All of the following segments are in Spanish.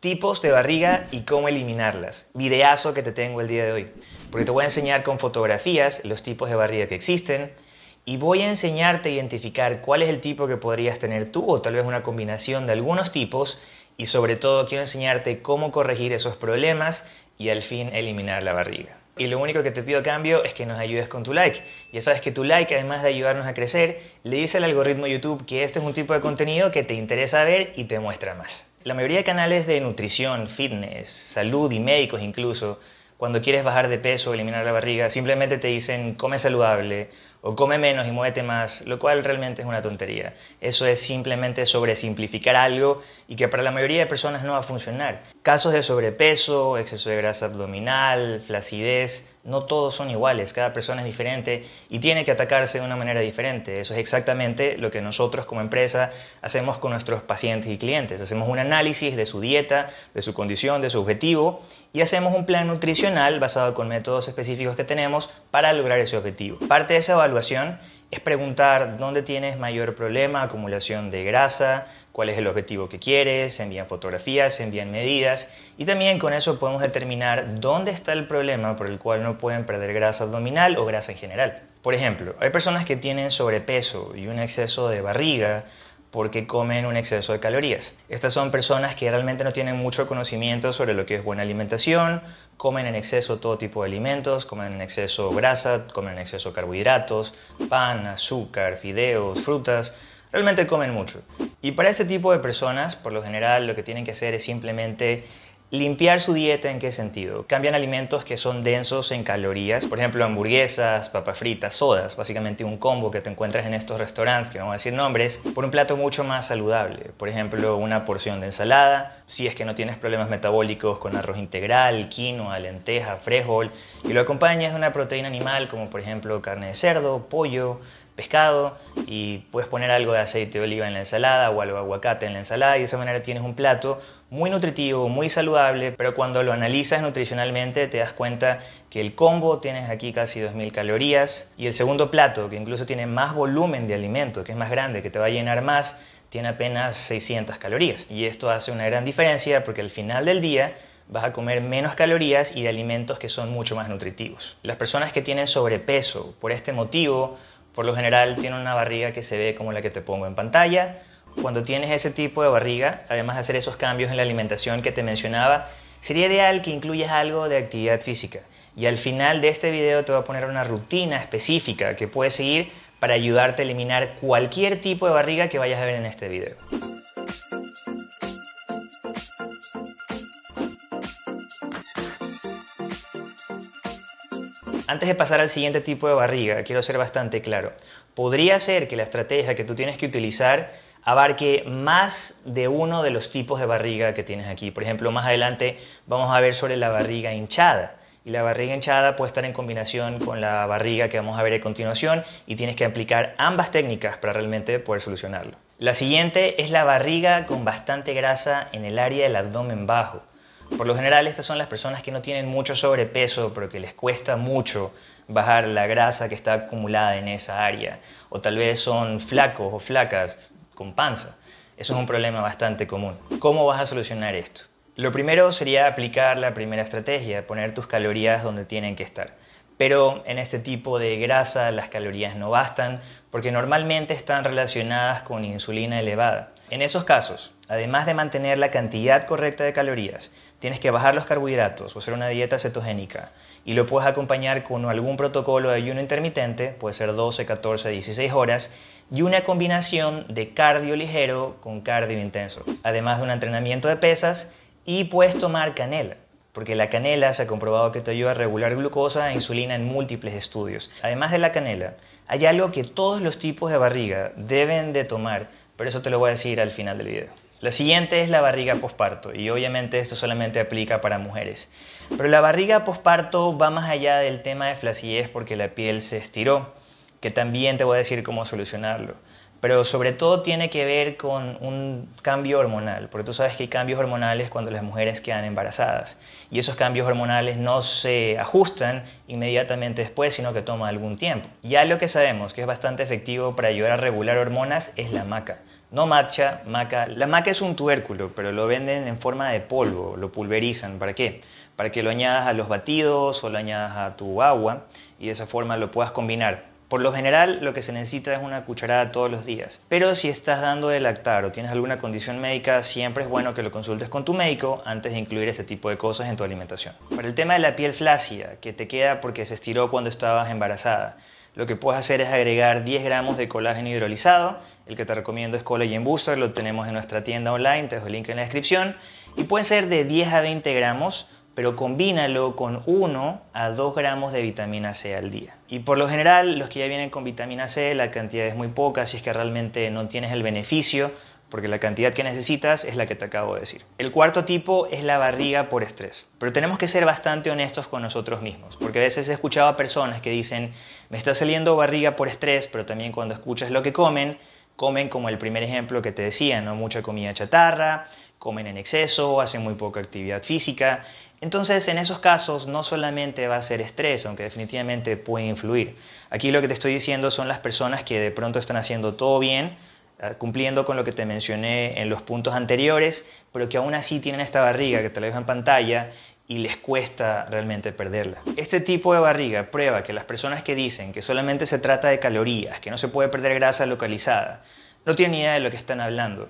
Tipos de barriga y cómo eliminarlas. Videazo que te tengo el día de hoy. Porque te voy a enseñar con fotografías los tipos de barriga que existen y voy a enseñarte a identificar cuál es el tipo que podrías tener tú o tal vez una combinación de algunos tipos y sobre todo quiero enseñarte cómo corregir esos problemas y al fin eliminar la barriga. Y lo único que te pido a cambio es que nos ayudes con tu like. Ya sabes que tu like, además de ayudarnos a crecer, le dice al algoritmo YouTube que este es un tipo de contenido que te interesa ver y te muestra más. La mayoría de canales de nutrición, fitness, salud y médicos incluso, cuando quieres bajar de peso o eliminar la barriga, simplemente te dicen come saludable o come menos y muévete más, lo cual realmente es una tontería. Eso es simplemente sobresimplificar algo y que para la mayoría de personas no va a funcionar. Casos de sobrepeso, exceso de grasa abdominal, flacidez, no todos son iguales, cada persona es diferente y tiene que atacarse de una manera diferente. Eso es exactamente lo que nosotros como empresa hacemos con nuestros pacientes y clientes. Hacemos un análisis de su dieta, de su condición, de su objetivo y hacemos un plan nutricional basado con métodos específicos que tenemos para lograr ese objetivo. Parte de esa evaluación es preguntar dónde tienes mayor problema, acumulación de grasa, cuál es el objetivo que quieres, se envían fotografías, se envían medidas y también con eso podemos determinar dónde está el problema por el cual no pueden perder grasa abdominal o grasa en general. Por ejemplo, hay personas que tienen sobrepeso y un exceso de barriga porque comen un exceso de calorías. Estas son personas que realmente no tienen mucho conocimiento sobre lo que es buena alimentación, comen en exceso todo tipo de alimentos, comen en exceso grasa, comen en exceso carbohidratos, pan, azúcar, fideos, frutas, realmente comen mucho. Y para este tipo de personas, por lo general, lo que tienen que hacer es simplemente Limpiar su dieta en qué sentido? Cambian alimentos que son densos en calorías, por ejemplo hamburguesas, papas fritas, sodas, básicamente un combo que te encuentras en estos restaurantes, que voy a decir nombres, por un plato mucho más saludable. Por ejemplo, una porción de ensalada, si es que no tienes problemas metabólicos con arroz integral, quinoa, lenteja, frijol, y lo acompañas de una proteína animal como por ejemplo carne de cerdo, pollo, pescado y puedes poner algo de aceite de oliva en la ensalada o algo de aguacate en la ensalada y de esa manera tienes un plato muy nutritivo, muy saludable, pero cuando lo analizas nutricionalmente te das cuenta que el combo tienes aquí casi 2.000 calorías y el segundo plato, que incluso tiene más volumen de alimento, que es más grande, que te va a llenar más, tiene apenas 600 calorías. Y esto hace una gran diferencia porque al final del día vas a comer menos calorías y de alimentos que son mucho más nutritivos. Las personas que tienen sobrepeso por este motivo por lo general tiene una barriga que se ve como la que te pongo en pantalla. Cuando tienes ese tipo de barriga, además de hacer esos cambios en la alimentación que te mencionaba, sería ideal que incluyas algo de actividad física. Y al final de este video te voy a poner una rutina específica que puedes seguir para ayudarte a eliminar cualquier tipo de barriga que vayas a ver en este video. Antes de pasar al siguiente tipo de barriga, quiero ser bastante claro. Podría ser que la estrategia que tú tienes que utilizar abarque más de uno de los tipos de barriga que tienes aquí. Por ejemplo, más adelante vamos a ver sobre la barriga hinchada. Y la barriga hinchada puede estar en combinación con la barriga que vamos a ver a continuación y tienes que aplicar ambas técnicas para realmente poder solucionarlo. La siguiente es la barriga con bastante grasa en el área del abdomen bajo. Por lo general estas son las personas que no tienen mucho sobrepeso pero que les cuesta mucho bajar la grasa que está acumulada en esa área. O tal vez son flacos o flacas con panza. Eso es un problema bastante común. ¿Cómo vas a solucionar esto? Lo primero sería aplicar la primera estrategia, poner tus calorías donde tienen que estar. Pero en este tipo de grasa las calorías no bastan porque normalmente están relacionadas con insulina elevada. En esos casos, además de mantener la cantidad correcta de calorías, tienes que bajar los carbohidratos o hacer una dieta cetogénica y lo puedes acompañar con algún protocolo de ayuno intermitente, puede ser 12, 14, 16 horas, y una combinación de cardio ligero con cardio intenso, además de un entrenamiento de pesas y puedes tomar canela porque la canela se ha comprobado que te ayuda a regular glucosa e insulina en múltiples estudios. Además de la canela, hay algo que todos los tipos de barriga deben de tomar pero eso te lo voy a decir al final del video. La siguiente es la barriga posparto y obviamente esto solamente aplica para mujeres. Pero la barriga posparto va más allá del tema de flacidez porque la piel se estiró, que también te voy a decir cómo solucionarlo pero sobre todo tiene que ver con un cambio hormonal, porque tú sabes que hay cambios hormonales cuando las mujeres quedan embarazadas y esos cambios hormonales no se ajustan inmediatamente después, sino que toma algún tiempo. Ya lo que sabemos que es bastante efectivo para ayudar a regular hormonas es la maca. No matcha, maca. La maca es un tubérculo, pero lo venden en forma de polvo, lo pulverizan. ¿Para qué? Para que lo añadas a los batidos o lo añadas a tu agua y de esa forma lo puedas combinar. Por lo general, lo que se necesita es una cucharada todos los días. Pero si estás dando de lactar o tienes alguna condición médica, siempre es bueno que lo consultes con tu médico antes de incluir ese tipo de cosas en tu alimentación. Para el tema de la piel flácida, que te queda porque se estiró cuando estabas embarazada, lo que puedes hacer es agregar 10 gramos de colágeno hidrolizado. El que te recomiendo es Collagen Booster, lo tenemos en nuestra tienda online, te dejo el link en la descripción. Y pueden ser de 10 a 20 gramos pero combínalo con 1 a 2 gramos de vitamina C al día. Y por lo general, los que ya vienen con vitamina C, la cantidad es muy poca, si es que realmente no tienes el beneficio, porque la cantidad que necesitas es la que te acabo de decir. El cuarto tipo es la barriga por estrés. Pero tenemos que ser bastante honestos con nosotros mismos, porque a veces he escuchado a personas que dicen, me está saliendo barriga por estrés, pero también cuando escuchas lo que comen, comen como el primer ejemplo que te decía, ¿no? mucha comida chatarra, comen en exceso, hacen muy poca actividad física. Entonces, en esos casos no solamente va a ser estrés, aunque definitivamente puede influir. Aquí lo que te estoy diciendo son las personas que de pronto están haciendo todo bien, ah, cumpliendo con lo que te mencioné en los puntos anteriores, pero que aún así tienen esta barriga que te la dejo en pantalla y les cuesta realmente perderla. Este tipo de barriga prueba que las personas que dicen que solamente se trata de calorías, que no se puede perder grasa localizada, no tienen idea de lo que están hablando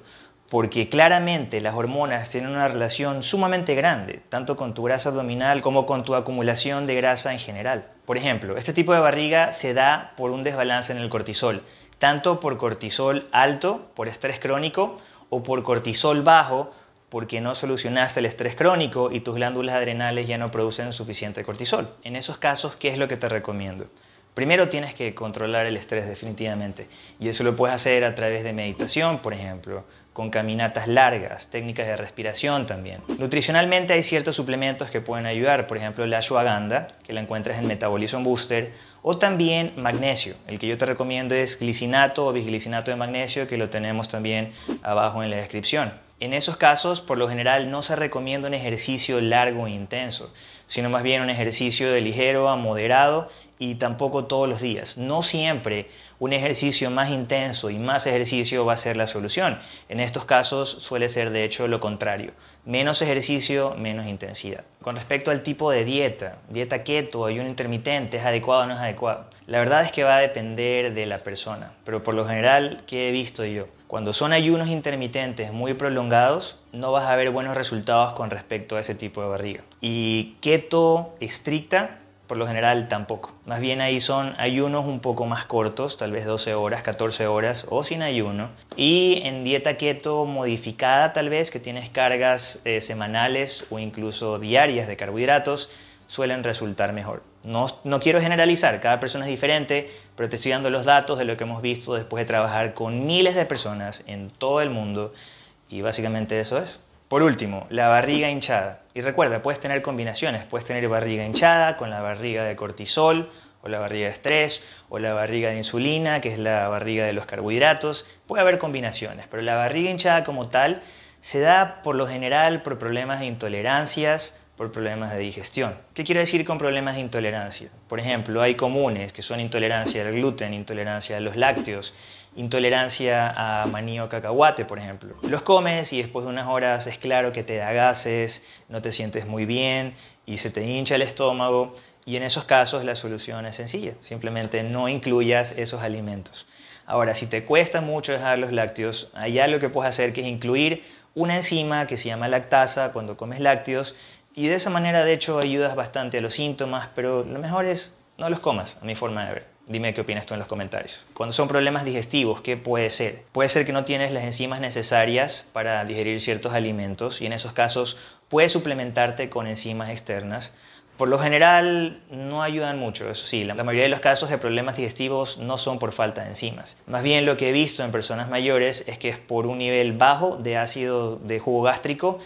porque claramente las hormonas tienen una relación sumamente grande, tanto con tu grasa abdominal como con tu acumulación de grasa en general. Por ejemplo, este tipo de barriga se da por un desbalance en el cortisol, tanto por cortisol alto, por estrés crónico, o por cortisol bajo, porque no solucionaste el estrés crónico y tus glándulas adrenales ya no producen suficiente cortisol. En esos casos, ¿qué es lo que te recomiendo? Primero tienes que controlar el estrés definitivamente y eso lo puedes hacer a través de meditación, por ejemplo, con caminatas largas, técnicas de respiración también. Nutricionalmente hay ciertos suplementos que pueden ayudar, por ejemplo la ashwagandha, que la encuentras en Metabolism Booster, o también magnesio. El que yo te recomiendo es glicinato o bisglicinato de magnesio, que lo tenemos también abajo en la descripción. En esos casos, por lo general, no se recomienda un ejercicio largo e intenso, sino más bien un ejercicio de ligero a moderado y tampoco todos los días. No siempre un ejercicio más intenso y más ejercicio va a ser la solución. En estos casos suele ser de hecho lo contrario. Menos ejercicio, menos intensidad. Con respecto al tipo de dieta, dieta keto, ayuno intermitente, ¿es adecuado o no es adecuado? La verdad es que va a depender de la persona, pero por lo general, ¿qué he visto yo? Cuando son ayunos intermitentes muy prolongados, no vas a ver buenos resultados con respecto a ese tipo de barriga. Y keto estricta por lo general tampoco. Más bien ahí son ayunos un poco más cortos, tal vez 12 horas, 14 horas o sin ayuno. Y en dieta keto modificada tal vez, que tienes cargas eh, semanales o incluso diarias de carbohidratos, suelen resultar mejor. No, quiero generalizar, cada persona es diferente, pero te estoy dando los datos de lo que hemos visto después de trabajar con miles de personas en todo el mundo y básicamente eso es. Por último, la barriga hinchada. Y recuerda, puedes tener combinaciones. Puedes tener barriga hinchada con la barriga de cortisol, o la barriga de estrés, o la barriga de insulina, que es la barriga de los carbohidratos. Puede haber combinaciones, pero la barriga hinchada como tal se da por lo general por problemas de intolerancias, por problemas de digestión. ¿Qué quiero decir con problemas de intolerancia? Por ejemplo, hay comunes que son intolerancia al gluten, intolerancia a los lácteos, intolerancia a maní o cacahuate, por ejemplo. Los comes y después de unas horas es claro que te da gases, no te sientes muy bien y se te hincha el estómago. Y en esos casos la solución es sencilla, simplemente no incluyas esos alimentos. Ahora, si te cuesta mucho dejar los lácteos, allá lo que puedes hacer es incluir una enzima que se llama lactasa cuando comes lácteos y de esa manera de hecho ayudas bastante a los síntomas, pero lo mejor es no los comas, a mi forma de ver. Dime qué opinas tú en los comentarios. Cuando son problemas digestivos, ¿qué puede ser? Puede ser que no tienes las enzimas necesarias para digerir ciertos alimentos y en esos casos puedes suplementarte con enzimas externas. Por lo general no ayudan mucho, eso sí, la mayoría de los casos de problemas digestivos no son por falta de enzimas. Más bien lo que he visto en personas mayores es que es por un nivel bajo de ácido de jugo gástrico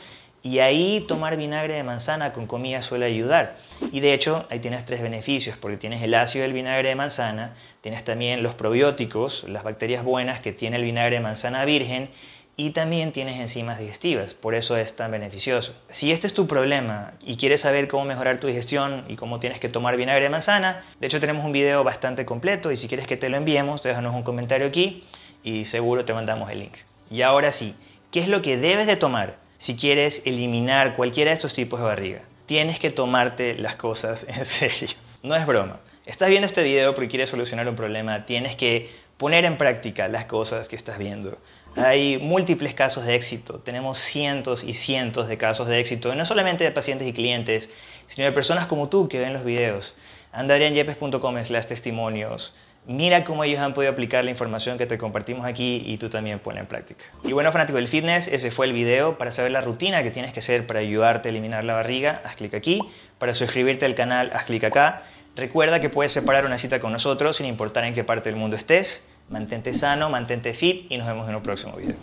y ahí tomar vinagre de manzana con comida suele ayudar. Y de hecho, ahí tienes tres beneficios, porque tienes el ácido del vinagre de manzana, tienes también los probióticos, las bacterias buenas que tiene el vinagre de manzana virgen, y también tienes enzimas digestivas, por eso es tan beneficioso. Si este es tu problema y quieres saber cómo mejorar tu digestión y cómo tienes que tomar vinagre de manzana, de hecho tenemos un video bastante completo y si quieres que te lo enviemos, déjanos un comentario aquí y seguro te mandamos el link. Y ahora sí, ¿qué es lo que debes de tomar si quieres eliminar cualquiera de estos tipos de barriga? Tienes que tomarte las cosas en serio. No es broma. Estás viendo este video porque quieres solucionar un problema, tienes que poner en práctica las cosas que estás viendo. Hay múltiples casos de éxito, tenemos cientos y cientos de casos de éxito, no solamente de pacientes y clientes, sino de personas como tú que ven los videos. Anda a slash testimonios, mira cómo ellos han podido aplicar la información que te compartimos aquí y tú también ponla en práctica. Y bueno, fanático del fitness, ese fue el video. Para saber la rutina que tienes que hacer para ayudarte a eliminar la barriga, haz clic aquí. Para suscribirte al canal, haz clic acá. Recuerda que puedes separar una cita con nosotros sin importar en qué parte del mundo estés. Mantente sano, mantente fit y nos vemos en un próximo video.